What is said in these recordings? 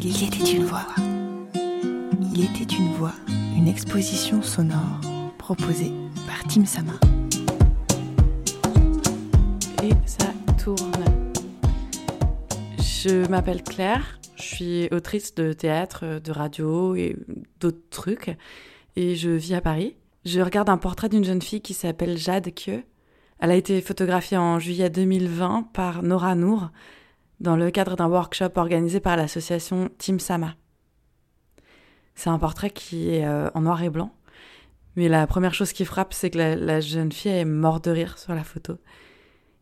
Il était une voix. Il était une voix, une exposition sonore proposée par Tim Sama. Et ça tourne. Je m'appelle Claire, je suis autrice de théâtre, de radio et d'autres trucs, et je vis à Paris. Je regarde un portrait d'une jeune fille qui s'appelle Jade Kyo. Elle a été photographiée en juillet 2020 par Nora Nour dans le cadre d'un workshop organisé par l'association Team Sama. C'est un portrait qui est euh, en noir et blanc, mais la première chose qui frappe, c'est que la, jeune fille est morte de rire sur la photo.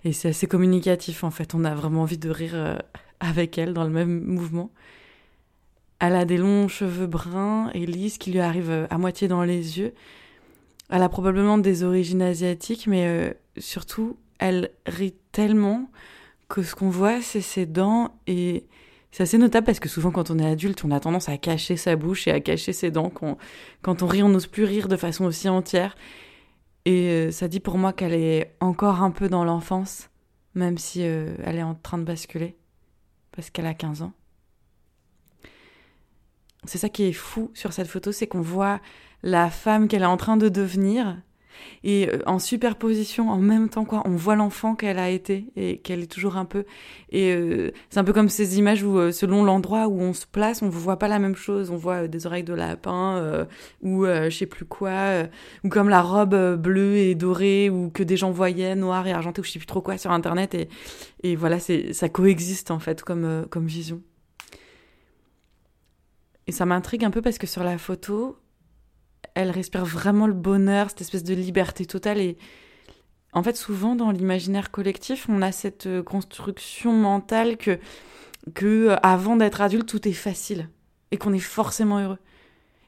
Et c'est assez communicatif en fait, on a vraiment envie de rire euh, avec elle dans le même mouvement. Elle a des longs cheveux bruns et lisses qui lui arrivent euh, à moitié dans les yeux. Elle a probablement des origines asiatiques, mais surtout, elle rit tellement que ce qu'on voit, c'est ses dents et c'est assez notable parce que souvent quand on est adulte, on a tendance à cacher sa bouche et à cacher ses dents. Quand, on rit, on n'ose plus rire de façon aussi entière. Et euh, ça dit pour moi qu'elle est encore un peu dans l'enfance, même si euh, elle est en train de basculer, parce qu'elle a 15 ans. C'est ça qui est fou sur cette photo, c'est qu'on voit la femme qu'elle est en train de devenir, et euh, en superposition en même temps quoi on voit l'enfant qu'elle a été et qu'elle est toujours un peu. Et euh, c'est un peu comme ces images où euh, selon l'endroit où on se place on ne voit pas la même chose. On voit des oreilles de lapin ou je sais plus quoi ou comme la robe bleue et dorée ou que des gens voyaient noir et argenté ou je sais plus trop quoi sur internet. Et et voilà c'est ça coexiste en fait comme comme vision. Et ça m'intrigue un peu parce que sur la photo elle respire vraiment le bonheur, cette espèce de liberté totale. Et en fait, souvent dans l'imaginaire collectif, on a cette construction mentale que, que euh, avant d'être adulte, tout est facile et qu'on est forcément heureux.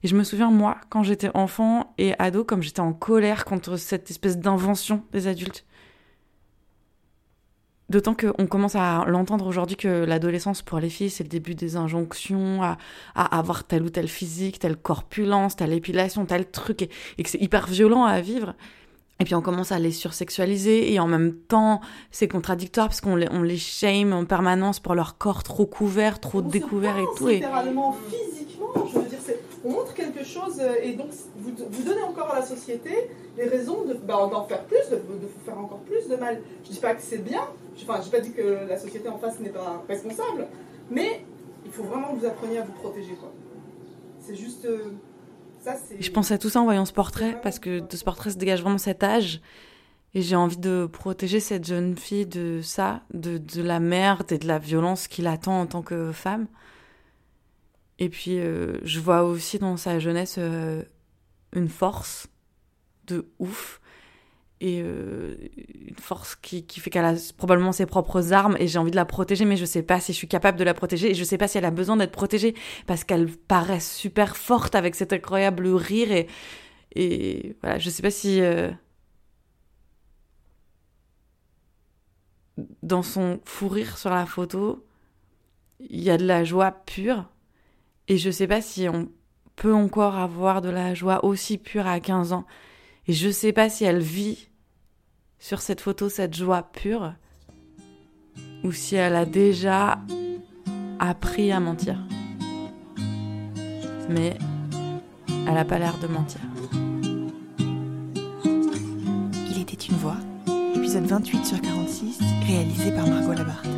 Et je me souviens, moi, quand j'étais enfant et ado, comme j'étais en colère contre cette espèce d'invention des adultes. D'autant qu'on commence à l'entendre aujourd'hui que l'adolescence pour les filles, c'est le début des injonctions à, avoir tel ou tel physique, telle corpulence, telle épilation, tel truc, et, que c'est hyper violent à vivre. Et puis on commence à les sursexualiser et en même temps c'est contradictoire parce qu'on les, on les shame en permanence pour leur corps trop couvert, trop découvert et tout. Littéralement, je veux dire, on euh, et donc vous, vous, donnez encore à la société les raisons bah, d'en faire plus, de, de, faire encore plus de mal. Je dis pas que c'est bien, Enfin, j'ai pas dit que la société en face n'est pas responsable, mais il faut vraiment que vous appreniez à vous protéger. C'est juste. Euh, ça. Je pense à tout ça en voyant ce portrait, parce que de ce portrait se dégage vraiment cet âge. Et j'ai envie de protéger cette jeune fille de ça, de, de la merde et de la violence qui l'attend en tant que femme. Et puis, euh, je vois aussi dans sa jeunesse euh, une force de ouf. Et euh, une force qui, qui fait qu'elle a probablement ses propres armes et j'ai envie de la protéger mais je sais pas si je suis capable de la protéger et je sais pas si elle a besoin d'être protégée parce qu'elle paraît super forte avec cet incroyable rire et et voilà je sais pas si dans son fou rire sur la photo il y a de la joie pure et je sais pas si on peut encore avoir de la joie aussi pure à 15 ans et je sais pas si elle vit sur cette photo cette joie pure ou si elle a déjà appris à mentir. Mais elle n'a pas l'air de mentir. Il était une voix, épisode 28 sur 46, réalisé par Margot Labarthe.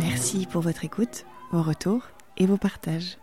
Merci pour votre écoute, vos retours et vos partages.